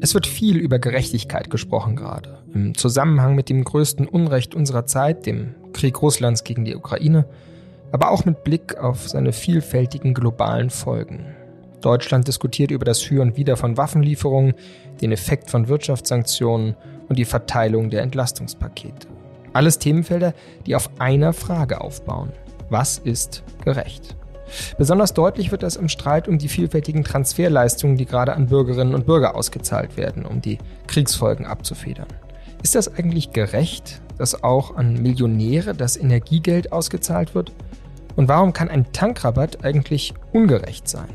Es wird viel über Gerechtigkeit gesprochen gerade, im Zusammenhang mit dem größten Unrecht unserer Zeit, dem Krieg Russlands gegen die Ukraine, aber auch mit Blick auf seine vielfältigen globalen Folgen. Deutschland diskutiert über das Für und Wider von Waffenlieferungen, den Effekt von Wirtschaftssanktionen und die Verteilung der Entlastungspakete. Alles Themenfelder, die auf einer Frage aufbauen. Was ist gerecht? Besonders deutlich wird das im Streit um die vielfältigen Transferleistungen, die gerade an Bürgerinnen und Bürger ausgezahlt werden, um die Kriegsfolgen abzufedern. Ist das eigentlich gerecht, dass auch an Millionäre das Energiegeld ausgezahlt wird? Und warum kann ein Tankrabatt eigentlich ungerecht sein?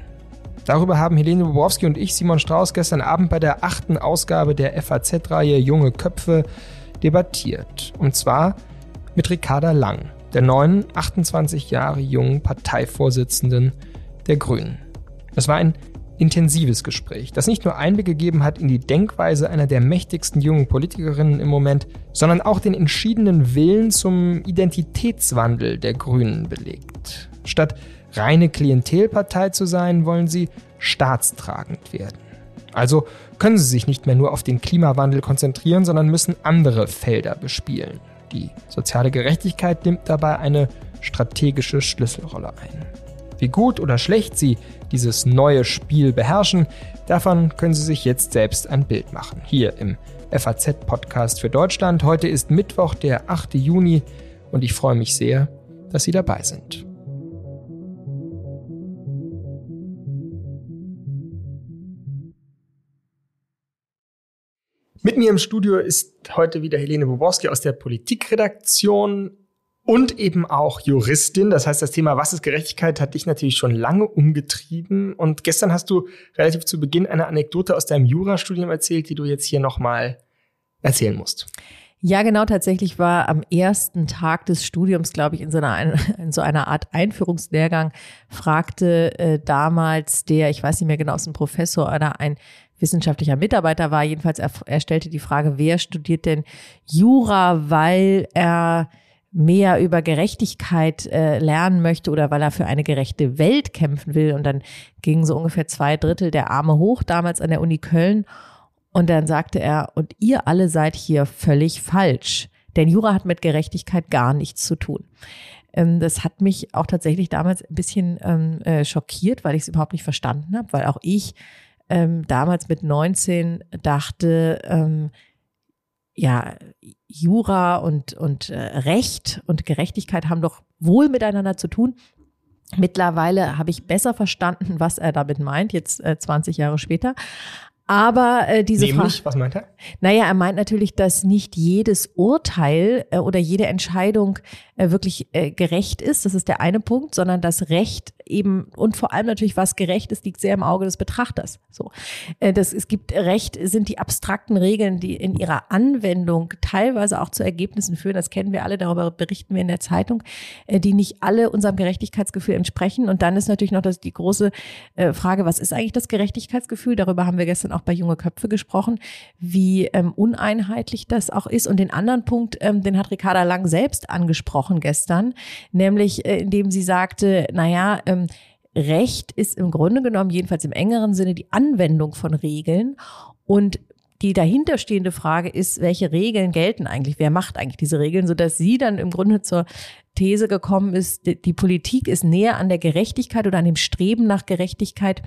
Darüber haben Helene Bobrowski und ich, Simon Strauß, gestern Abend bei der achten Ausgabe der FAZ-Reihe Junge Köpfe debattiert. Und zwar mit Ricarda Lang der neuen, 28 Jahre jungen Parteivorsitzenden der Grünen. Es war ein intensives Gespräch, das nicht nur Einblick gegeben hat in die Denkweise einer der mächtigsten jungen Politikerinnen im Moment, sondern auch den entschiedenen Willen zum Identitätswandel der Grünen belegt. Statt reine Klientelpartei zu sein, wollen sie staatstragend werden. Also können sie sich nicht mehr nur auf den Klimawandel konzentrieren, sondern müssen andere Felder bespielen. Die soziale Gerechtigkeit nimmt dabei eine strategische Schlüsselrolle ein. Wie gut oder schlecht Sie dieses neue Spiel beherrschen, davon können Sie sich jetzt selbst ein Bild machen. Hier im FAZ-Podcast für Deutschland. Heute ist Mittwoch, der 8. Juni und ich freue mich sehr, dass Sie dabei sind. Mit mir im Studio ist heute wieder Helene Boborski aus der Politikredaktion und eben auch Juristin. Das heißt, das Thema Was ist Gerechtigkeit hat dich natürlich schon lange umgetrieben. Und gestern hast du relativ zu Beginn eine Anekdote aus deinem Jurastudium erzählt, die du jetzt hier nochmal erzählen musst. Ja, genau, tatsächlich war am ersten Tag des Studiums, glaube ich, in so einer, in so einer Art Einführungslehrgang, fragte äh, damals der, ich weiß nicht mehr genau, ist ein Professor oder ein wissenschaftlicher Mitarbeiter war. Jedenfalls, er, er stellte die Frage, wer studiert denn Jura, weil er mehr über Gerechtigkeit äh, lernen möchte oder weil er für eine gerechte Welt kämpfen will. Und dann gingen so ungefähr zwei Drittel der Arme hoch, damals an der Uni Köln. Und dann sagte er, und ihr alle seid hier völlig falsch. Denn Jura hat mit Gerechtigkeit gar nichts zu tun. Ähm, das hat mich auch tatsächlich damals ein bisschen ähm, äh, schockiert, weil ich es überhaupt nicht verstanden habe, weil auch ich ähm, damals mit 19 dachte, ähm, ja, Jura und, und äh, Recht und Gerechtigkeit haben doch wohl miteinander zu tun. Mittlerweile habe ich besser verstanden, was er damit meint, jetzt äh, 20 Jahre später. Aber äh, diese Nämlich, Frage, was meint er? Naja, er meint natürlich, dass nicht jedes Urteil äh, oder jede Entscheidung wirklich äh, gerecht ist. Das ist der eine Punkt, sondern das Recht eben und vor allem natürlich, was gerecht ist, liegt sehr im Auge des Betrachters. So, äh, das es gibt Recht sind die abstrakten Regeln, die in ihrer Anwendung teilweise auch zu Ergebnissen führen. Das kennen wir alle, darüber berichten wir in der Zeitung, äh, die nicht alle unserem Gerechtigkeitsgefühl entsprechen. Und dann ist natürlich noch das die große äh, Frage, was ist eigentlich das Gerechtigkeitsgefühl? Darüber haben wir gestern auch bei Junge Köpfe gesprochen, wie ähm, uneinheitlich das auch ist. Und den anderen Punkt, ähm, den hat Ricarda Lang selbst angesprochen gestern, nämlich äh, indem sie sagte, naja, ähm, Recht ist im Grunde genommen, jedenfalls im engeren Sinne, die Anwendung von Regeln. Und die dahinterstehende Frage ist, welche Regeln gelten eigentlich? Wer macht eigentlich diese Regeln, sodass sie dann im Grunde zur These gekommen ist, die Politik ist näher an der Gerechtigkeit oder an dem Streben nach Gerechtigkeit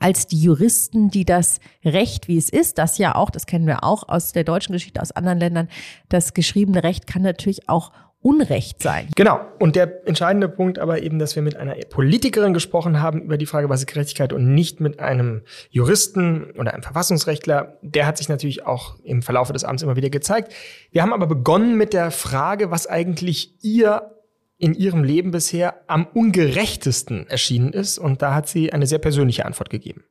als die Juristen, die das Recht, wie es ist, das ja auch, das kennen wir auch aus der deutschen Geschichte, aus anderen Ländern, das geschriebene Recht kann natürlich auch Unrecht sein. Genau. Und der entscheidende Punkt aber eben, dass wir mit einer Politikerin gesprochen haben über die Frage, was ist Gerechtigkeit und nicht mit einem Juristen oder einem Verfassungsrechtler. Der hat sich natürlich auch im Verlauf des Amts immer wieder gezeigt. Wir haben aber begonnen mit der Frage, was eigentlich ihr in ihrem Leben bisher am ungerechtesten erschienen ist. Und da hat sie eine sehr persönliche Antwort gegeben.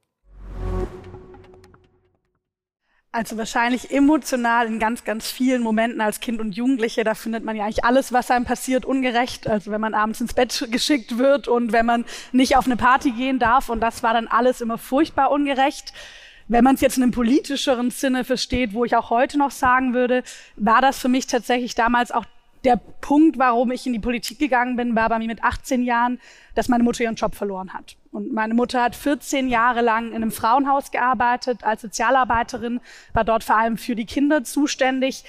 Also wahrscheinlich emotional in ganz, ganz vielen Momenten als Kind und Jugendliche, da findet man ja eigentlich alles, was einem passiert, ungerecht. Also wenn man abends ins Bett geschickt wird und wenn man nicht auf eine Party gehen darf und das war dann alles immer furchtbar ungerecht. Wenn man es jetzt in einem politischeren Sinne versteht, wo ich auch heute noch sagen würde, war das für mich tatsächlich damals auch der Punkt, warum ich in die Politik gegangen bin, war bei mir mit 18 Jahren, dass meine Mutter ihren Job verloren hat. Und meine Mutter hat 14 Jahre lang in einem Frauenhaus gearbeitet als Sozialarbeiterin, war dort vor allem für die Kinder zuständig.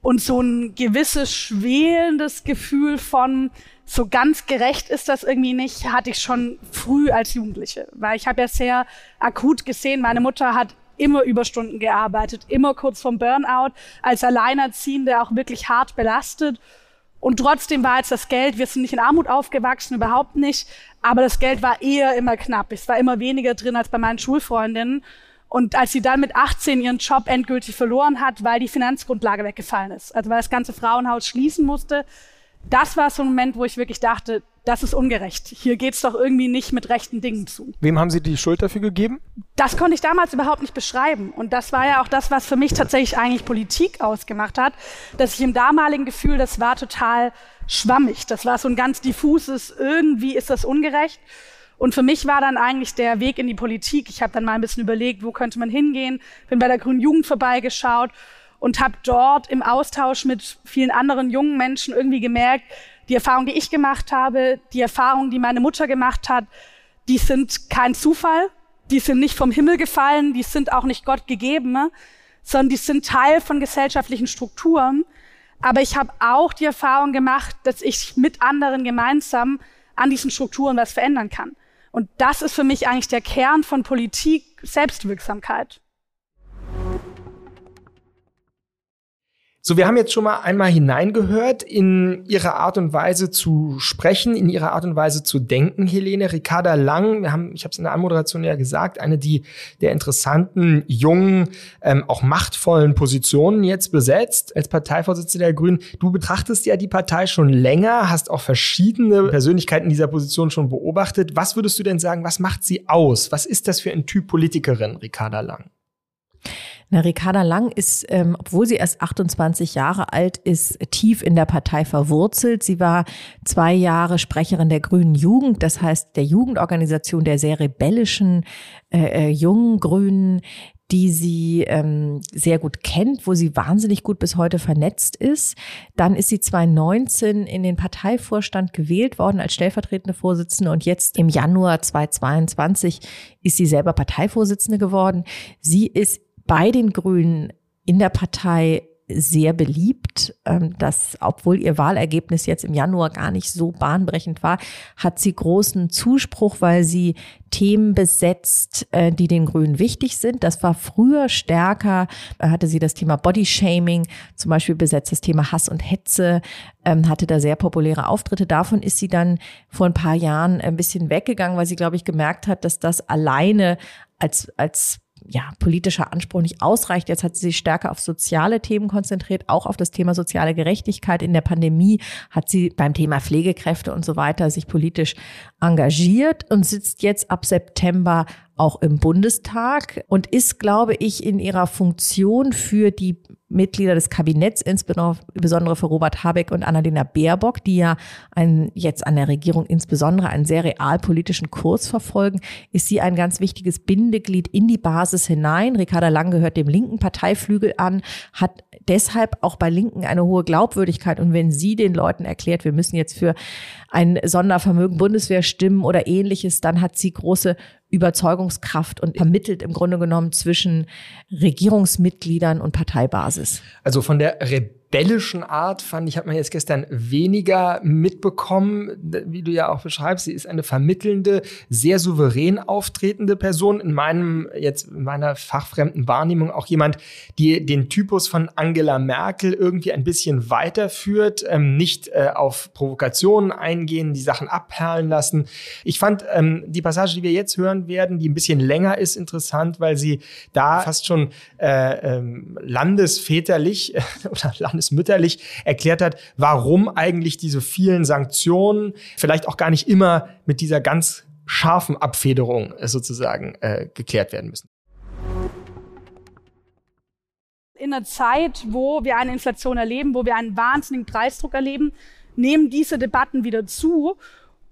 Und so ein gewisses schwelendes Gefühl von, so ganz gerecht ist das irgendwie nicht, hatte ich schon früh als Jugendliche. Weil ich habe ja sehr akut gesehen, meine Mutter hat immer Überstunden gearbeitet, immer kurz vom Burnout, als Alleinerziehende auch wirklich hart belastet. Und trotzdem war jetzt das Geld, wir sind nicht in Armut aufgewachsen, überhaupt nicht, aber das Geld war eher immer knapp. Es war immer weniger drin als bei meinen Schulfreundinnen. Und als sie dann mit 18 ihren Job endgültig verloren hat, weil die Finanzgrundlage weggefallen ist, also weil das ganze Frauenhaus schließen musste, das war so ein Moment, wo ich wirklich dachte, das ist ungerecht. Hier geht's doch irgendwie nicht mit rechten Dingen zu. Wem haben Sie die Schuld dafür gegeben? Das konnte ich damals überhaupt nicht beschreiben. Und das war ja auch das, was für mich tatsächlich eigentlich Politik ausgemacht hat, dass ich im damaligen Gefühl, das war total schwammig. Das war so ein ganz diffuses, irgendwie ist das ungerecht. Und für mich war dann eigentlich der Weg in die Politik. Ich habe dann mal ein bisschen überlegt, wo könnte man hingehen, bin bei der Grünen Jugend vorbeigeschaut und habe dort im Austausch mit vielen anderen jungen Menschen irgendwie gemerkt, die Erfahrung, die ich gemacht habe, die Erfahrung, die meine Mutter gemacht hat, die sind kein Zufall, die sind nicht vom Himmel gefallen, die sind auch nicht Gott gegeben, ne? sondern die sind Teil von gesellschaftlichen Strukturen. Aber ich habe auch die Erfahrung gemacht, dass ich mit anderen gemeinsam an diesen Strukturen was verändern kann. Und das ist für mich eigentlich der Kern von Politik, Selbstwirksamkeit. So, wir haben jetzt schon mal einmal hineingehört in Ihre Art und Weise zu sprechen, in Ihre Art und Weise zu denken, Helene. Ricarda Lang, wir haben, ich habe es in der Anmoderation ja gesagt, eine die der interessanten, jungen, ähm, auch machtvollen Positionen jetzt besetzt als Parteivorsitzende der Grünen. Du betrachtest ja die Partei schon länger, hast auch verschiedene Persönlichkeiten dieser Position schon beobachtet. Was würdest du denn sagen, was macht sie aus? Was ist das für ein Typ Politikerin, Ricarda Lang? Na, Ricarda Lang ist, ähm, obwohl sie erst 28 Jahre alt ist, tief in der Partei verwurzelt. Sie war zwei Jahre Sprecherin der Grünen Jugend, das heißt der Jugendorganisation der sehr rebellischen äh, äh, jungen Grünen, die sie ähm, sehr gut kennt, wo sie wahnsinnig gut bis heute vernetzt ist. Dann ist sie 2019 in den Parteivorstand gewählt worden als stellvertretende Vorsitzende und jetzt im Januar 2022 ist sie selber Parteivorsitzende geworden. Sie ist bei den Grünen in der Partei sehr beliebt. Ähm, dass, obwohl ihr Wahlergebnis jetzt im Januar gar nicht so bahnbrechend war, hat sie großen Zuspruch, weil sie Themen besetzt, äh, die den Grünen wichtig sind. Das war früher stärker, hatte sie das Thema Bodyshaming, zum Beispiel besetzt das Thema Hass und Hetze, ähm, hatte da sehr populäre Auftritte. Davon ist sie dann vor ein paar Jahren ein bisschen weggegangen, weil sie, glaube ich, gemerkt hat, dass das alleine als, als ja, politischer Anspruch nicht ausreicht. Jetzt hat sie sich stärker auf soziale Themen konzentriert, auch auf das Thema soziale Gerechtigkeit. In der Pandemie hat sie beim Thema Pflegekräfte und so weiter sich politisch engagiert und sitzt jetzt ab September auch im Bundestag und ist, glaube ich, in ihrer Funktion für die Mitglieder des Kabinetts, insbesondere für Robert Habeck und Annalena Baerbock, die ja einen, jetzt an der Regierung insbesondere einen sehr realpolitischen Kurs verfolgen, ist sie ein ganz wichtiges Bindeglied in die Basis hinein. Ricarda Lang gehört dem linken Parteiflügel an, hat deshalb auch bei Linken eine hohe Glaubwürdigkeit. Und wenn sie den Leuten erklärt, wir müssen jetzt für ein Sondervermögen Bundeswehr stimmen oder ähnliches, dann hat sie große Überzeugungskraft und vermittelt im Grunde genommen zwischen Regierungsmitgliedern und Parteibasis. Also von der Re rebellischen Art fand ich, hat man jetzt gestern weniger mitbekommen, wie du ja auch beschreibst. Sie ist eine vermittelnde, sehr souverän auftretende Person. In meinem, jetzt in meiner fachfremden Wahrnehmung auch jemand, die den Typus von Angela Merkel irgendwie ein bisschen weiterführt, ähm, nicht äh, auf Provokationen eingehen, die Sachen abperlen lassen. Ich fand ähm, die Passage, die wir jetzt hören werden, die ein bisschen länger ist, interessant, weil sie da fast schon äh, ähm, landesväterlich oder land mütterlich erklärt hat, warum eigentlich diese vielen Sanktionen vielleicht auch gar nicht immer mit dieser ganz scharfen Abfederung äh, sozusagen äh, geklärt werden müssen. In einer Zeit, wo wir eine Inflation erleben, wo wir einen wahnsinnigen Preisdruck erleben, nehmen diese Debatten wieder zu.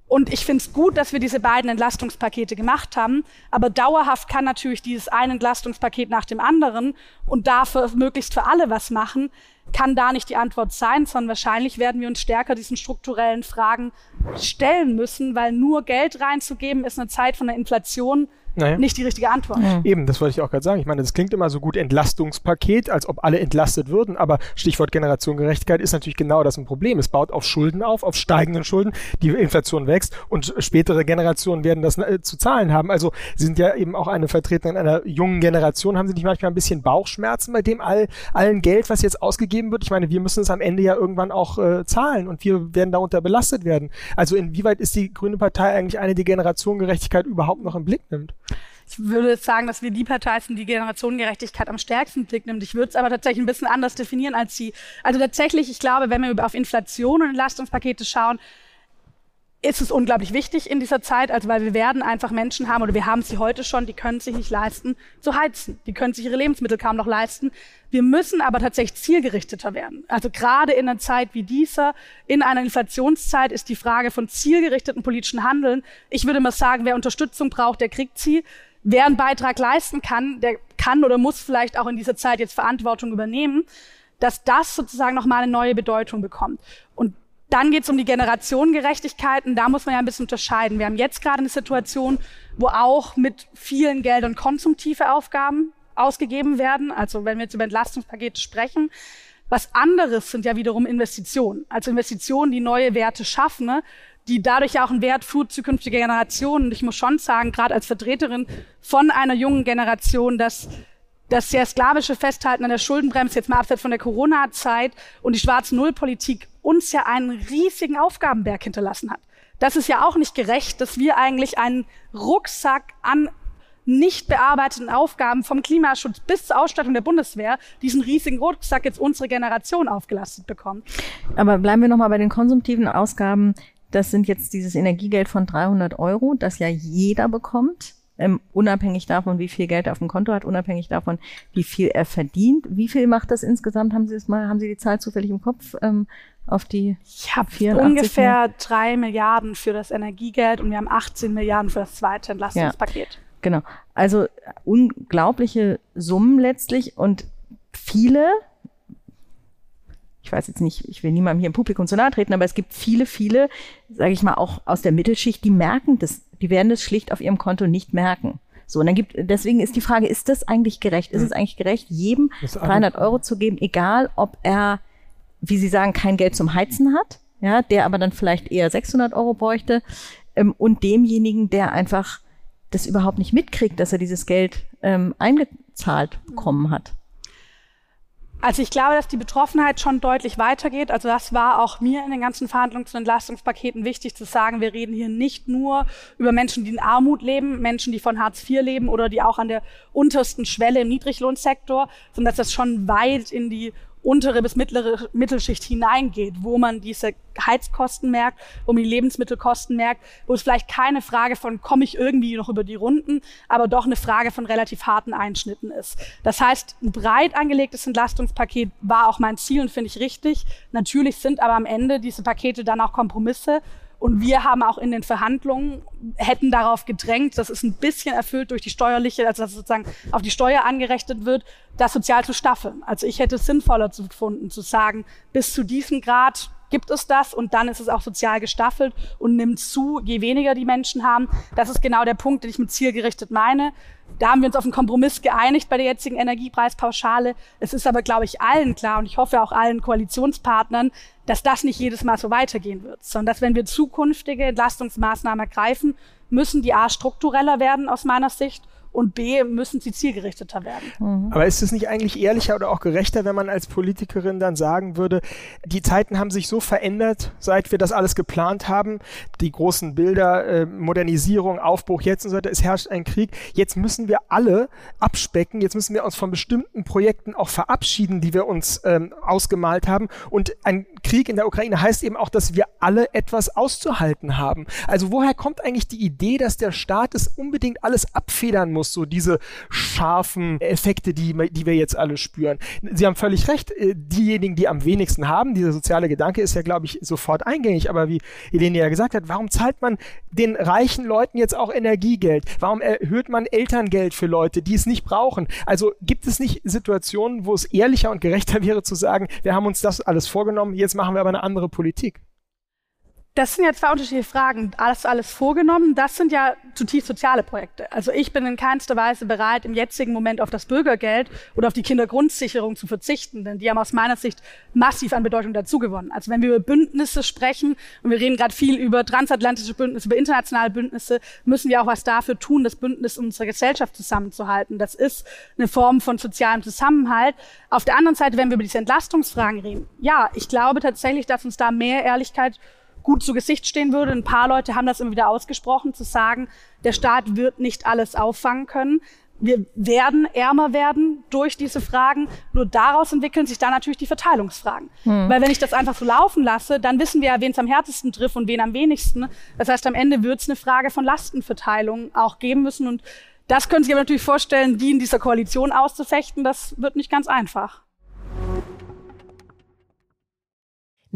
Und ich finde es gut, dass wir diese beiden Entlastungspakete gemacht haben. Aber dauerhaft kann natürlich dieses eine Entlastungspaket nach dem anderen und dafür möglichst für alle was machen, kann da nicht die Antwort sein, sondern wahrscheinlich werden wir uns stärker diesen strukturellen Fragen stellen müssen, weil nur Geld reinzugeben ist eine Zeit von der Inflation naja. nicht die richtige Antwort. Ja. Eben, das wollte ich auch gerade sagen. Ich meine, das klingt immer so gut Entlastungspaket, als ob alle entlastet würden, aber Stichwort Generationengerechtigkeit ist natürlich genau das ein Problem. Es baut auf Schulden auf, auf steigenden Schulden, die Inflation wächst und spätere Generationen werden das äh, zu zahlen haben. Also Sie sind ja eben auch eine Vertreterin einer jungen Generation. Haben Sie nicht manchmal ein bisschen Bauchschmerzen bei dem all, allen Geld, was jetzt ausgegeben wird? Ich meine, wir müssen es am Ende ja irgendwann auch äh, zahlen und wir werden darunter belastet werden. Also inwieweit ist die Grüne Partei eigentlich eine, die Generationengerechtigkeit überhaupt noch im Blick nimmt? Ich würde sagen, dass wir die Partei sind, die Generationengerechtigkeit am stärksten Blick nimmt. Ich würde es aber tatsächlich ein bisschen anders definieren als Sie. Also tatsächlich, ich glaube, wenn wir auf Inflation und Entlastungspakete schauen, ist es unglaublich wichtig in dieser Zeit, also weil wir werden einfach Menschen haben oder wir haben sie heute schon, die können sich nicht leisten zu heizen, die können sich ihre Lebensmittel kaum noch leisten. Wir müssen aber tatsächlich zielgerichteter werden. Also gerade in einer Zeit wie dieser, in einer Inflationszeit ist die Frage von zielgerichteten politischen Handeln. Ich würde mal sagen, wer Unterstützung braucht, der kriegt sie. Wer einen Beitrag leisten kann, der kann oder muss vielleicht auch in dieser Zeit jetzt Verantwortung übernehmen, dass das sozusagen nochmal eine neue Bedeutung bekommt. Und dann geht es um die Generationengerechtigkeiten. Da muss man ja ein bisschen unterscheiden. Wir haben jetzt gerade eine Situation, wo auch mit vielen Geldern konsumtive Aufgaben ausgegeben werden. Also wenn wir jetzt über Entlastungspakete sprechen. Was anderes sind ja wiederum Investitionen. Also Investitionen, die neue Werte schaffen, ne? Die dadurch ja auch einen Wert für zukünftige Generationen. Und ich muss schon sagen, gerade als Vertreterin von einer jungen Generation, dass das sehr sklavische Festhalten an der Schuldenbremse, jetzt mal abseits von der Corona-Zeit und die Schwarz-Null-Politik uns ja einen riesigen Aufgabenberg hinterlassen hat. Das ist ja auch nicht gerecht, dass wir eigentlich einen Rucksack an nicht bearbeiteten Aufgaben vom Klimaschutz bis zur Ausstattung der Bundeswehr diesen riesigen Rucksack jetzt unsere Generation aufgelastet bekommen. Aber bleiben wir nochmal bei den konsumtiven Ausgaben. Das sind jetzt dieses Energiegeld von 300 Euro, das ja jeder bekommt ähm, unabhängig davon, wie viel Geld er auf dem Konto hat, unabhängig davon, wie viel er verdient. Wie viel macht das insgesamt? Haben Sie es mal, haben Sie die Zahl zufällig im Kopf? Ähm, auf die Ich habe ungefähr drei Milliarden für das Energiegeld und wir haben 18 Milliarden für das zweite Entlastungspaket. Ja, genau. Also unglaubliche Summen letztlich und viele ich weiß jetzt nicht, ich will niemandem hier im Publikum zu nahe treten, aber es gibt viele, viele, sage ich mal, auch aus der Mittelschicht, die merken das, die werden das schlicht auf ihrem Konto nicht merken. So, und dann gibt, deswegen ist die Frage, ist das eigentlich gerecht? Ist es eigentlich gerecht, jedem 300 Euro zu geben, egal ob er, wie Sie sagen, kein Geld zum Heizen hat, ja, der aber dann vielleicht eher 600 Euro bräuchte, ähm, und demjenigen, der einfach das überhaupt nicht mitkriegt, dass er dieses Geld ähm, eingezahlt bekommen hat. Also ich glaube, dass die Betroffenheit schon deutlich weitergeht. Also das war auch mir in den ganzen Verhandlungen zu Entlastungspaketen wichtig zu sagen, wir reden hier nicht nur über Menschen, die in Armut leben, Menschen, die von Hartz IV leben oder die auch an der untersten Schwelle im Niedriglohnsektor, sondern dass das schon weit in die untere bis mittlere Mittelschicht hineingeht, wo man diese Heizkosten merkt, wo man die Lebensmittelkosten merkt, wo es vielleicht keine Frage von, komme ich irgendwie noch über die Runden, aber doch eine Frage von relativ harten Einschnitten ist. Das heißt, ein breit angelegtes Entlastungspaket war auch mein Ziel und finde ich richtig. Natürlich sind aber am Ende diese Pakete dann auch Kompromisse und wir haben auch in den Verhandlungen, hätten darauf gedrängt, dass es ein bisschen erfüllt durch die steuerliche, also dass sozusagen auf die Steuer angerechnet wird, das sozial zu staffeln. Also ich hätte es sinnvoller gefunden, zu sagen, bis zu diesem Grad gibt es das und dann ist es auch sozial gestaffelt und nimmt zu, je weniger die Menschen haben. Das ist genau der Punkt, den ich mit zielgerichtet meine. Da haben wir uns auf einen Kompromiss geeinigt bei der jetzigen Energiepreispauschale. Es ist aber, glaube ich, allen klar und ich hoffe auch allen Koalitionspartnern, dass das nicht jedes Mal so weitergehen wird, sondern dass wenn wir zukünftige Entlastungsmaßnahmen ergreifen, müssen die A struktureller werden aus meiner Sicht und B müssen sie zielgerichteter werden. Mhm. Aber ist es nicht eigentlich ehrlicher oder auch gerechter, wenn man als Politikerin dann sagen würde, die Zeiten haben sich so verändert, seit wir das alles geplant haben, die großen Bilder, äh, Modernisierung, Aufbruch jetzt und so weiter, es herrscht ein Krieg. Jetzt müssen wir alle abspecken, jetzt müssen wir uns von bestimmten Projekten auch verabschieden, die wir uns ähm, ausgemalt haben. Und ein Krieg in der Ukraine heißt eben auch, dass wir alle etwas auszuhalten haben. Also woher kommt eigentlich die Idee, dass der Staat es unbedingt alles abfedern muss? Kapitalismus, so diese scharfen Effekte, die, die wir jetzt alle spüren. Sie haben völlig recht, äh, diejenigen, die am wenigsten haben, dieser soziale Gedanke ist ja, glaube ich, sofort eingängig, aber wie Helene ja gesagt hat, warum zahlt man den reichen Leuten jetzt auch Energiegeld? Warum erhöht man Elterngeld für Leute, die es nicht brauchen? Also gibt es nicht Situationen, wo es ehrlicher und gerechter wäre zu sagen, wir haben uns das alles vorgenommen, jetzt machen wir aber eine andere Politik? Das sind ja zwei unterschiedliche Fragen. Alles, alles vorgenommen, das sind ja zutiefst soziale Projekte. Also ich bin in keinster Weise bereit, im jetzigen Moment auf das Bürgergeld oder auf die Kindergrundsicherung zu verzichten, denn die haben aus meiner Sicht massiv an Bedeutung dazugewonnen. Also wenn wir über Bündnisse sprechen, und wir reden gerade viel über transatlantische Bündnisse, über internationale Bündnisse, müssen wir auch was dafür tun, das Bündnis unserer Gesellschaft zusammenzuhalten. Das ist eine Form von sozialem Zusammenhalt. Auf der anderen Seite, wenn wir über diese Entlastungsfragen reden, ja, ich glaube tatsächlich, dass uns da mehr Ehrlichkeit gut zu Gesicht stehen würde. Ein paar Leute haben das immer wieder ausgesprochen, zu sagen, der Staat wird nicht alles auffangen können. Wir werden ärmer werden durch diese Fragen. Nur daraus entwickeln sich dann natürlich die Verteilungsfragen. Hm. Weil wenn ich das einfach so laufen lasse, dann wissen wir ja, wen es am härtesten trifft und wen am wenigsten. Das heißt, am Ende wird es eine Frage von Lastenverteilung auch geben müssen. Und das können Sie sich aber natürlich vorstellen, die in dieser Koalition auszufechten. Das wird nicht ganz einfach.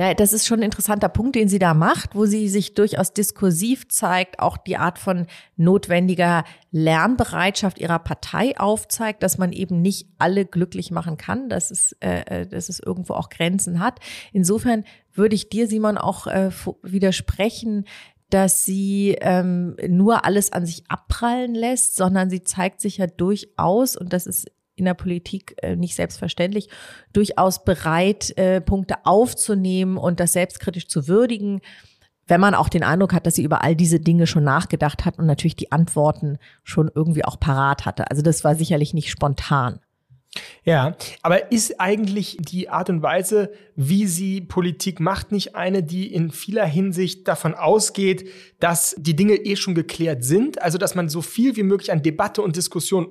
Na, das ist schon ein interessanter Punkt, den sie da macht, wo sie sich durchaus diskursiv zeigt, auch die Art von notwendiger Lernbereitschaft ihrer Partei aufzeigt, dass man eben nicht alle glücklich machen kann, dass es, äh, äh dass es irgendwo auch Grenzen hat. Insofern würde ich dir, Simon, auch äh, widersprechen, dass sie ähm, nur alles an sich abprallen lässt, sondern sie zeigt sich ja durchaus, und das ist in der Politik äh, nicht selbstverständlich, durchaus bereit, äh, Punkte aufzunehmen und das selbstkritisch zu würdigen, wenn man auch den Eindruck hat, dass sie über all diese Dinge schon nachgedacht hat und natürlich die Antworten schon irgendwie auch parat hatte. Also das war sicherlich nicht spontan. Ja, aber ist eigentlich die Art und Weise, wie sie Politik macht, nicht eine, die in vieler Hinsicht davon ausgeht, dass die Dinge eh schon geklärt sind? Also, dass man so viel wie möglich an Debatte und Diskussion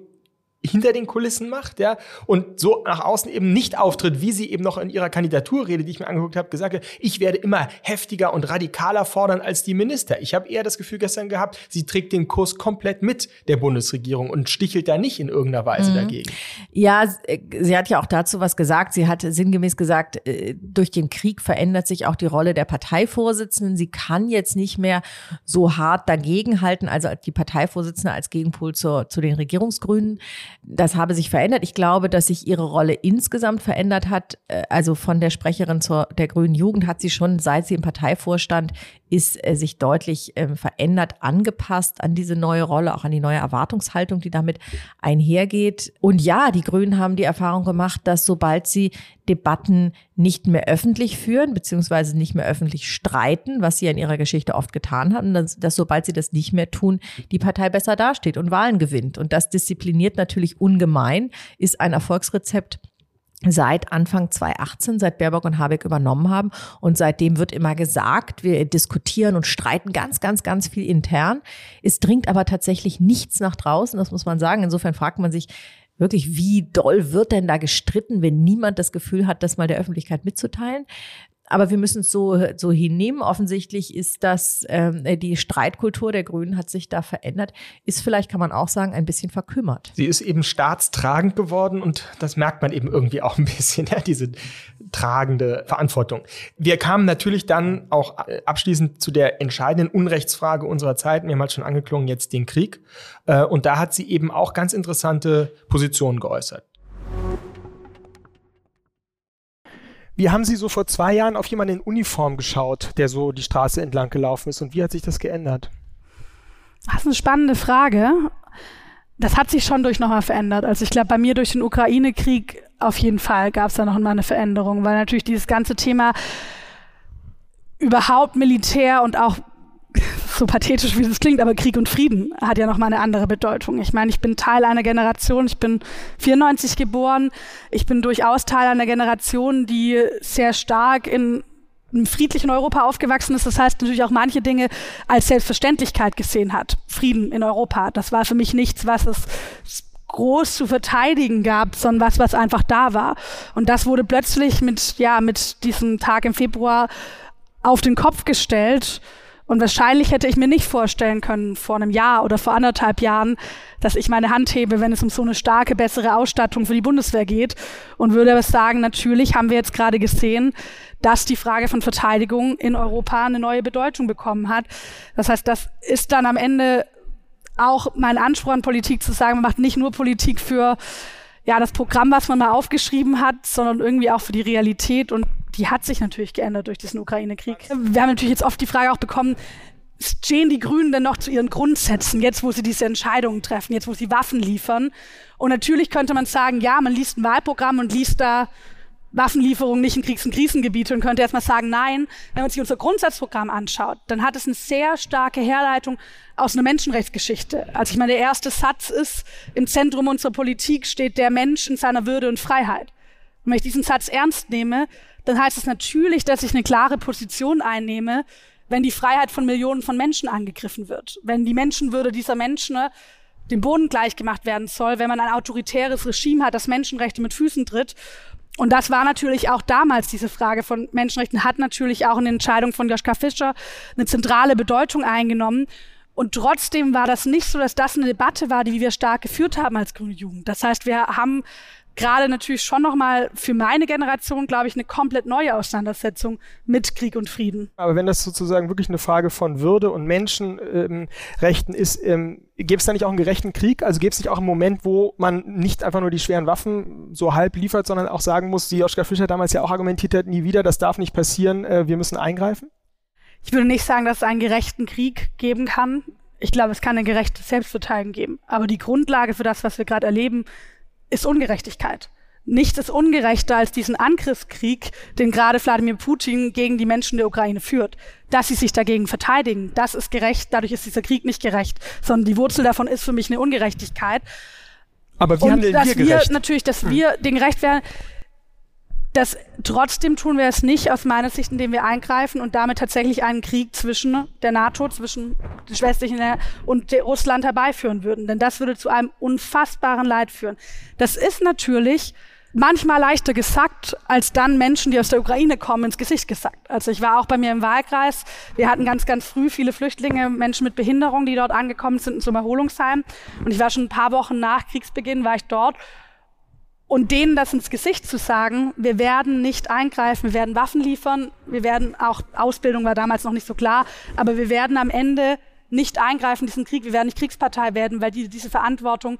hinter den Kulissen macht, ja, und so nach außen eben nicht auftritt, wie sie eben noch in ihrer Kandidaturrede, die ich mir angeguckt habe, gesagt hat, ich werde immer heftiger und radikaler fordern als die Minister. Ich habe eher das Gefühl gestern gehabt, sie trägt den Kurs komplett mit der Bundesregierung und stichelt da nicht in irgendeiner Weise mhm. dagegen. Ja, äh, sie hat ja auch dazu was gesagt. Sie hat sinngemäß gesagt, äh, durch den Krieg verändert sich auch die Rolle der Parteivorsitzenden. Sie kann jetzt nicht mehr so hart dagegenhalten, also die Parteivorsitzende als Gegenpol zur, zu den Regierungsgrünen. Das habe sich verändert. Ich glaube, dass sich ihre Rolle insgesamt verändert hat. Äh, also von der Sprecherin zur der Grünen Jugend hat sie schon, seit sie im Parteivorstand ist, äh, sich deutlich ähm, verändert, angepasst an diese neue Rolle, auch an die neue Erwartungshaltung, die damit einhergeht. Und ja, die Grünen haben die Erfahrung gemacht, dass sobald sie Debatten nicht mehr öffentlich führen, beziehungsweise nicht mehr öffentlich streiten, was sie in ihrer Geschichte oft getan haben, dass, dass sobald sie das nicht mehr tun, die Partei besser dasteht und Wahlen gewinnt. Und das diszipliniert natürlich ungemein, ist ein Erfolgsrezept, seit Anfang 2018, seit Baerbock und Habeck übernommen haben. Und seitdem wird immer gesagt, wir diskutieren und streiten ganz, ganz, ganz viel intern. Es dringt aber tatsächlich nichts nach draußen, das muss man sagen. Insofern fragt man sich, wirklich, wie doll wird denn da gestritten, wenn niemand das Gefühl hat, das mal der Öffentlichkeit mitzuteilen? Aber wir müssen es so, so hinnehmen. Offensichtlich ist das, ähm, die Streitkultur der Grünen hat sich da verändert, ist vielleicht, kann man auch sagen, ein bisschen verkümmert. Sie ist eben staatstragend geworden und das merkt man eben irgendwie auch ein bisschen, ja, diese tragende Verantwortung. Wir kamen natürlich dann auch äh, abschließend zu der entscheidenden Unrechtsfrage unserer Zeit, mehrmals schon angeklungen, jetzt den Krieg. Äh, und da hat sie eben auch ganz interessante Positionen geäußert. Wie haben Sie so vor zwei Jahren auf jemanden in Uniform geschaut, der so die Straße entlang gelaufen ist und wie hat sich das geändert? Das ist eine spannende Frage. Das hat sich schon durch nochmal verändert. Also ich glaube, bei mir durch den Ukraine-Krieg auf jeden Fall gab es da noch mal eine Veränderung, weil natürlich dieses ganze Thema überhaupt Militär und auch so pathetisch wie es klingt, aber Krieg und Frieden hat ja nochmal eine andere Bedeutung. Ich meine, ich bin Teil einer Generation, ich bin 94 geboren, ich bin durchaus Teil einer Generation, die sehr stark in einem friedlichen Europa aufgewachsen ist. Das heißt natürlich auch manche Dinge als Selbstverständlichkeit gesehen hat. Frieden in Europa. Das war für mich nichts, was es groß zu verteidigen gab, sondern was, was einfach da war. Und das wurde plötzlich mit, ja, mit diesem Tag im Februar auf den Kopf gestellt Und wahrscheinlich hätte ich mir nicht vorstellen können vor einem Jahr oder vor anderthalb Jahren, dass ich meine Hand hebe, wenn es um so eine starke, bessere Ausstattung für die Bundeswehr geht. Und würde aber sagen, natürlich haben wir jetzt gerade gesehen, dass die Frage von Verteidigung in Europa eine neue Bedeutung bekommen hat. Das heißt, das ist dann am Ende auch mein Anspruch an Politik zu sagen, man macht nicht nur Politik für ja, das Programm, was man mal aufgeschrieben hat, sondern irgendwie auch für die Realität und die hat sich natürlich geändert durch diesen Ukraine-Krieg. Wir haben natürlich jetzt oft die Frage auch bekommen, stehen die Grünen denn noch zu ihren Grundsätzen, jetzt wo sie diese Entscheidungen treffen, jetzt wo sie Waffen liefern? Und natürlich könnte man sagen, ja, man liest ein Wahlprogramm und liest da Waffenlieferungen nicht in Kriegs- und Krisengebiete und könnte erstmal sagen, nein, wenn man sich unser Grundsatzprogramm anschaut, dann hat es eine sehr starke Herleitung aus einer Menschenrechtsgeschichte. Also ich meine, der erste Satz ist, im Zentrum unserer Politik steht der Mensch in seiner Würde und Freiheit. Und wenn ich diesen Satz ernst nehme, dann heißt es natürlich, dass ich eine klare Position einnehme, wenn die Freiheit von Millionen von Menschen angegriffen wird. Wenn die Menschenwürde dieser Menschen ne, dem Boden gleichgemacht werden soll, wenn man ein autoritäres Regime hat, das Menschenrechte mit Füßen tritt und das war natürlich auch damals, diese Frage von Menschenrechten hat natürlich auch in der Entscheidung von Joschka Fischer eine zentrale Bedeutung eingenommen. Und trotzdem war das nicht so, dass das eine Debatte war, die wir stark geführt haben als Grüne Jugend. Das heißt, wir haben gerade natürlich schon nochmal für meine Generation, glaube ich, eine komplett neue Auseinandersetzung mit Krieg und Frieden. Aber wenn das sozusagen wirklich eine Frage von Würde und Menschenrechten ähm, ist, ähm, gäbe es da nicht auch einen gerechten Krieg? Also gäbe es nicht auch einen Moment, wo man nicht einfach nur die schweren Waffen so halb liefert, sondern auch sagen muss, wie Oskar Fischer damals ja auch argumentiert hat, nie wieder, das darf nicht passieren, äh, wir müssen eingreifen? Ich würde nicht sagen, dass es einen gerechten Krieg geben kann. Ich glaube, es kann eine gerechte Selbstverteidigung geben. Aber die Grundlage für das, was wir gerade erleben, ist Ungerechtigkeit. Nichts ist ungerechter als diesen Angriffskrieg, den gerade Wladimir Putin gegen die Menschen der Ukraine führt. Dass sie sich dagegen verteidigen, das ist gerecht. Dadurch ist dieser Krieg nicht gerecht, sondern die Wurzel davon ist für mich eine Ungerechtigkeit. Aber wie Und handeln dass wir wir gerecht? natürlich, dass wir den gerecht werden, das trotzdem tun wir es nicht aus meiner Sicht, indem wir eingreifen und damit tatsächlich einen Krieg zwischen der NATO, zwischen den westlichen und Russland herbeiführen würden. Denn das würde zu einem unfassbaren Leid führen. Das ist natürlich manchmal leichter gesagt, als dann Menschen, die aus der Ukraine kommen, ins Gesicht gesagt. Also ich war auch bei mir im Wahlkreis. Wir hatten ganz, ganz früh viele Flüchtlinge, Menschen mit Behinderung, die dort angekommen sind zum Erholungsheim. Und ich war schon ein paar Wochen nach Kriegsbeginn, war ich dort und denen das ins Gesicht zu sagen, wir werden nicht eingreifen, wir werden Waffen liefern, wir werden auch, Ausbildung war damals noch nicht so klar, aber wir werden am Ende nicht eingreifen in diesen Krieg, wir werden nicht Kriegspartei werden, weil die diese Verantwortung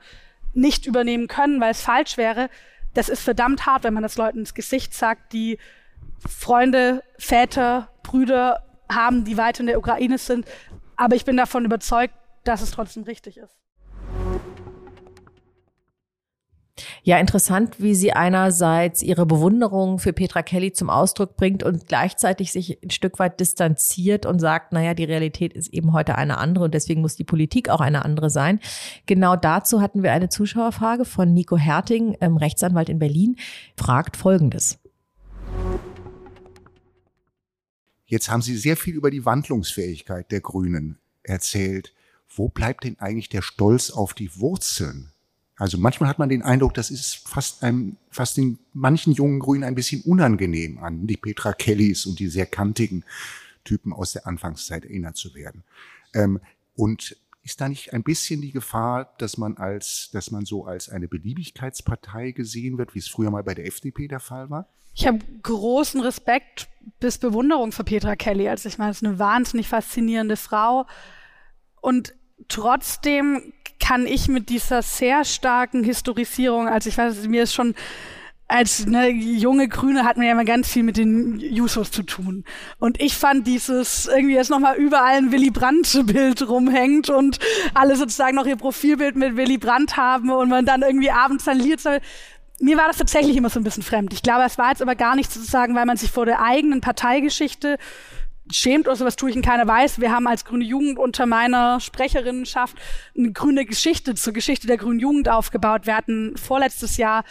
nicht übernehmen können, weil es falsch wäre. Das ist verdammt hart, wenn man das Leuten ins Gesicht sagt, die Freunde, Väter, Brüder haben, die weit in der Ukraine sind. Aber ich bin davon überzeugt, dass es trotzdem richtig ist. Ja, interessant, wie sie einerseits ihre Bewunderung für Petra Kelly zum Ausdruck bringt und gleichzeitig sich ein Stück weit distanziert und sagt, naja, die Realität ist eben heute eine andere und deswegen muss die Politik auch eine andere sein. Genau dazu hatten wir eine Zuschauerfrage von Nico Herting, ähm, Rechtsanwalt in Berlin, fragt Folgendes. Jetzt haben Sie sehr viel über die Wandlungsfähigkeit der Grünen erzählt. Wo bleibt denn eigentlich der Stolz auf die Wurzeln? Also manchmal hat man den Eindruck, das ist fast einem, fast den manchen jungen Grünen ein bisschen unangenehm an, die Petra Kellys und die sehr kantigen Typen aus der Anfangszeit erinnert zu werden. Ähm, und ist da nicht ein bisschen die Gefahr, dass man als, dass man so als eine Beliebigkeitspartei gesehen wird, wie es früher mal bei der FDP der Fall war? Ich habe großen Respekt bis Bewunderung für Petra Kelly. Also ich meine, es ist eine wahnsinnig faszinierende Frau. Und trotzdem kann ich mit dieser sehr starken Historisierung, also ich weiß, mir ist schon als ne, junge Grüne hat man ja immer ganz viel mit den Jusos zu tun. Und ich fand dieses irgendwie jetzt nochmal überall ein Willy Brandt-Bild rumhängt und alle sozusagen noch ihr Profilbild mit Willy Brandt haben und man dann irgendwie abends dann Lied. Mir war das tatsächlich immer so ein bisschen fremd. Ich glaube, es war jetzt aber gar nicht sozusagen, weil man sich vor der eigenen Parteigeschichte schämt oder sowas tue ich in keiner Weiß. Wir haben als Grüne Jugend unter meiner Sprecherinnenschaft eine grüne Geschichte zur Geschichte der Grünen Jugend aufgebaut. Wir hatten vorletztes Jahr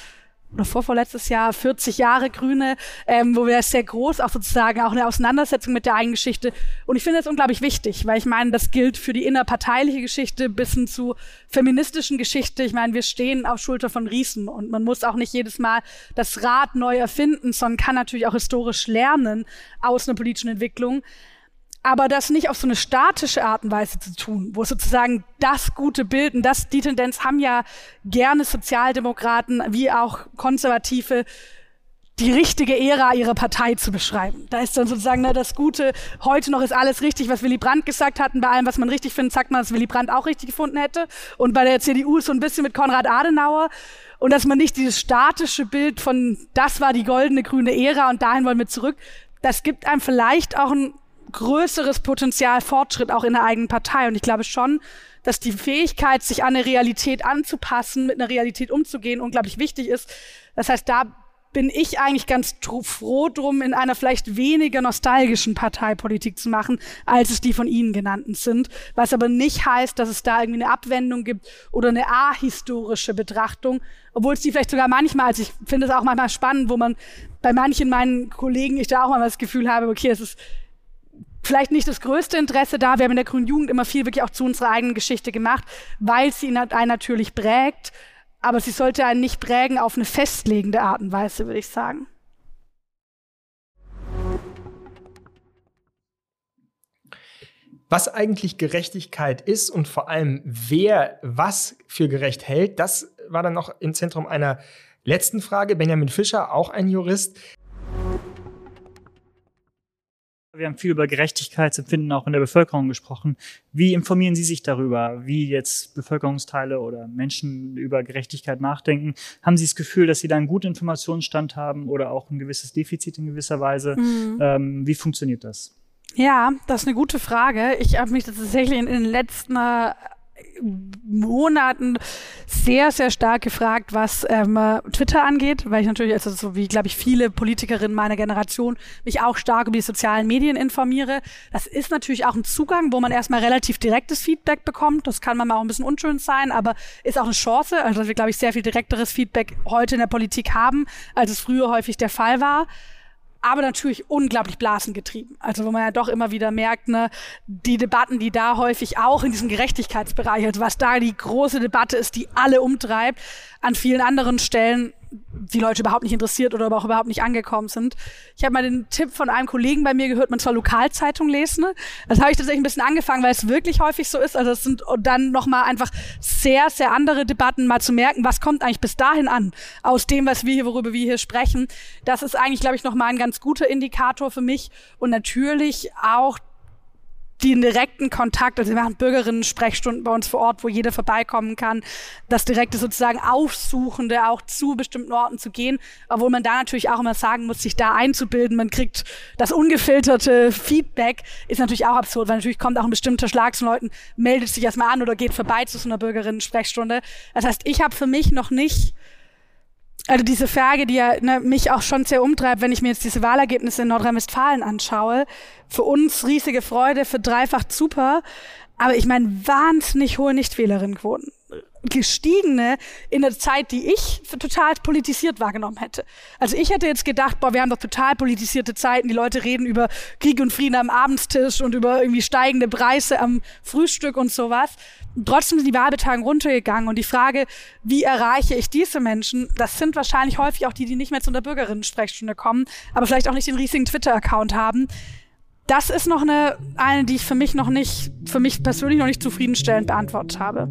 oder vorvorletztes Jahr 40 Jahre Grüne, ähm, wo wir sehr groß auch sozusagen auch eine Auseinandersetzung mit der eigenen Geschichte. Und ich finde das unglaublich wichtig, weil ich meine, das gilt für die innerparteiliche Geschichte bis hin zu feministischen Geschichte. Ich meine, wir stehen auf Schulter von Riesen und man muss auch nicht jedes Mal das Rad neu erfinden, sondern kann natürlich auch historisch lernen aus einer politischen Entwicklung. Aber das nicht auf so eine statische Art und Weise zu tun, wo sozusagen das gute Bild und das, die Tendenz haben ja gerne Sozialdemokraten wie auch Konservative, die richtige Ära ihrer Partei zu beschreiben. Da ist dann sozusagen ne, das Gute, heute noch ist alles richtig, was Willy Brandt gesagt hat und bei allem, was man richtig findet, sagt man, dass Willy Brandt auch richtig gefunden hätte und bei der CDU so ein bisschen mit Konrad Adenauer und dass man nicht dieses statische Bild von, das war die goldene grüne Ära und dahin wollen wir zurück, das gibt einem vielleicht auch ein größeres Potenzial Fortschritt auch in der eigenen Partei. Und ich glaube schon, dass die Fähigkeit, sich an eine Realität anzupassen, mit einer Realität umzugehen, unglaublich wichtig ist. Das heißt, da bin ich eigentlich ganz froh drum, in einer vielleicht weniger nostalgischen Parteipolitik zu machen, als es die von Ihnen genannten sind. Was aber nicht heißt, dass es da irgendwie eine Abwendung gibt oder eine ahistorische Betrachtung, obwohl es die vielleicht sogar manchmal, also ich finde es auch manchmal spannend, wo man bei manchen meinen Kollegen ich da auch mal das Gefühl habe, okay, es ist vielleicht nicht das größte Interesse da. Wir haben in der Grünen Jugend immer viel wirklich auch zu unserer eigenen Geschichte gemacht, weil sie einen natürlich prägt. Aber sie sollte einen nicht prägen auf eine festlegende Art und Weise, würde ich sagen. Was eigentlich Gerechtigkeit ist und vor allem wer was für gerecht hält, das war dann noch im Zentrum einer letzten Frage. Benjamin Fischer, auch ein Jurist, wir haben viel über Gerechtigkeitsempfinden auch in der Bevölkerung gesprochen. Wie informieren Sie sich darüber, wie jetzt Bevölkerungsteile oder Menschen über Gerechtigkeit nachdenken? Haben Sie das Gefühl, dass Sie da einen guten Informationsstand haben oder auch ein gewisses Defizit in gewisser Weise? Mhm. Ähm, wie funktioniert das? Ja, das ist eine gute Frage. Ich habe mich tatsächlich in den letzten Monaten sehr, sehr stark gefragt, was ähm, Twitter angeht, weil ich natürlich, also so wie, glaube ich, viele Politikerinnen meiner Generation, mich auch stark über die sozialen Medien informiere. Das ist natürlich auch ein Zugang, wo man erstmal relativ direktes Feedback bekommt. Das kann manchmal auch ein bisschen unschön sein, aber ist auch eine Chance. Also wir, glaube ich, sehr viel direkteres Feedback heute in der Politik haben, als es früher häufig der Fall war aber natürlich unglaublich blasengetrieben. Also wo man ja doch immer wieder merkt, ne, die Debatten, die da häufig auch in diesem Gerechtigkeitsbereich, also was da die große Debatte ist, die alle umtreibt, an vielen anderen Stellen die Leute überhaupt nicht interessiert oder auch überhaupt nicht angekommen sind. Ich habe mal den Tipp von einem Kollegen bei mir gehört, man soll Lokalzeitung lesen. Das habe ich tatsächlich ein bisschen angefangen, weil es wirklich häufig so ist. Also es sind dann nochmal einfach sehr, sehr andere Debatten, mal zu merken, was kommt eigentlich bis dahin an aus dem, was wir hier, worüber wir hier sprechen. Das ist eigentlich, glaube ich, nochmal ein ganz guter Indikator für mich. Und natürlich auch den direkten Kontakt, also wir machen Bürgerinnen-Sprechstunden bei uns vor Ort, wo jeder vorbeikommen kann, das direkte sozusagen Aufsuchende auch zu bestimmten Orten zu gehen, obwohl man da natürlich auch immer sagen muss, sich da einzubilden, man kriegt das ungefilterte Feedback, ist natürlich auch absurd, weil natürlich kommt auch ein bestimmter Schlag zu Leuten, meldet sich erstmal an oder geht vorbei zu so einer Bürgerinnen-Sprechstunde. Das heißt, ich habe für mich noch nicht also diese Frage, die ja ne, mich auch schon sehr umtreibt, wenn ich mir jetzt diese Wahlergebnisse in Nordrhein-Westfalen anschaue, für uns riesige Freude, für dreifach super, aber ich meine wahnsinnig hohe Nichtwählerinnenquoten gestiegene in der Zeit, die ich total politisiert wahrgenommen hätte. Also ich hätte jetzt gedacht, boah, wir haben doch total politisierte Zeiten, die Leute reden über Krieg und Frieden am Abendstisch und über irgendwie steigende Preise am Frühstück und sowas. trotzdem sind die Wahlbetagen runtergegangen und die Frage, wie erreiche ich diese Menschen, das sind wahrscheinlich häufig auch die, die nicht mehr zu einer Bürgerinnen-Sprechstunde kommen, aber vielleicht auch nicht den riesigen Twitter-Account haben. Das ist noch eine, eine, die ich für mich noch nicht, für mich persönlich noch nicht zufriedenstellend beantwortet habe.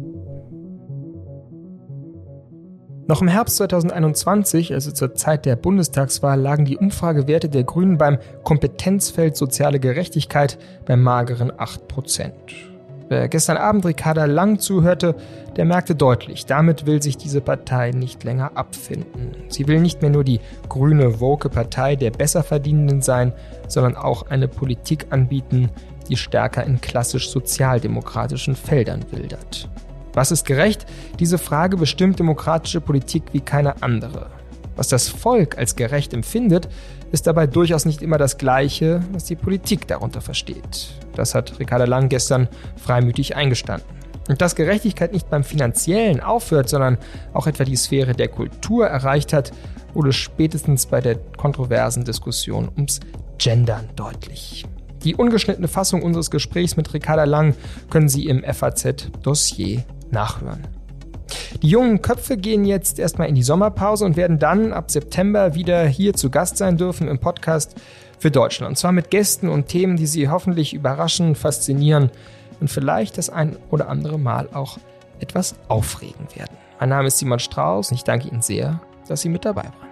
Noch im Herbst 2021, also zur Zeit der Bundestagswahl, lagen die Umfragewerte der Grünen beim Kompetenzfeld soziale Gerechtigkeit bei mageren 8%. Wer gestern Abend Ricarda Lang zuhörte, der merkte deutlich, damit will sich diese Partei nicht länger abfinden. Sie will nicht mehr nur die grüne, woke Partei der Besserverdienenden sein, sondern auch eine Politik anbieten, die stärker in klassisch sozialdemokratischen Feldern wildert. Was ist gerecht? Diese Frage bestimmt demokratische Politik wie keine andere. Was das Volk als gerecht empfindet, ist dabei durchaus nicht immer das Gleiche, was die Politik darunter versteht. Das hat Ricarda Lang gestern freimütig eingestanden. Und dass Gerechtigkeit nicht beim Finanziellen aufhört, sondern auch etwa die Sphäre der Kultur erreicht hat, wurde spätestens bei der kontroversen Diskussion ums Gendern deutlich. Die ungeschnittene Fassung unseres Gesprächs mit Ricarda Lang können Sie im FAZ-Dossier nachhören. Die jungen Köpfe gehen jetzt erstmal in die Sommerpause und werden dann ab September wieder hier zu Gast sein dürfen im Podcast für Deutschland. Und zwar mit Gästen und Themen, die Sie hoffentlich überraschen, faszinieren und vielleicht das ein oder andere Mal auch etwas aufregen werden. Mein Name ist Simon Strauß und ich danke Ihnen sehr, dass Sie mit dabei waren.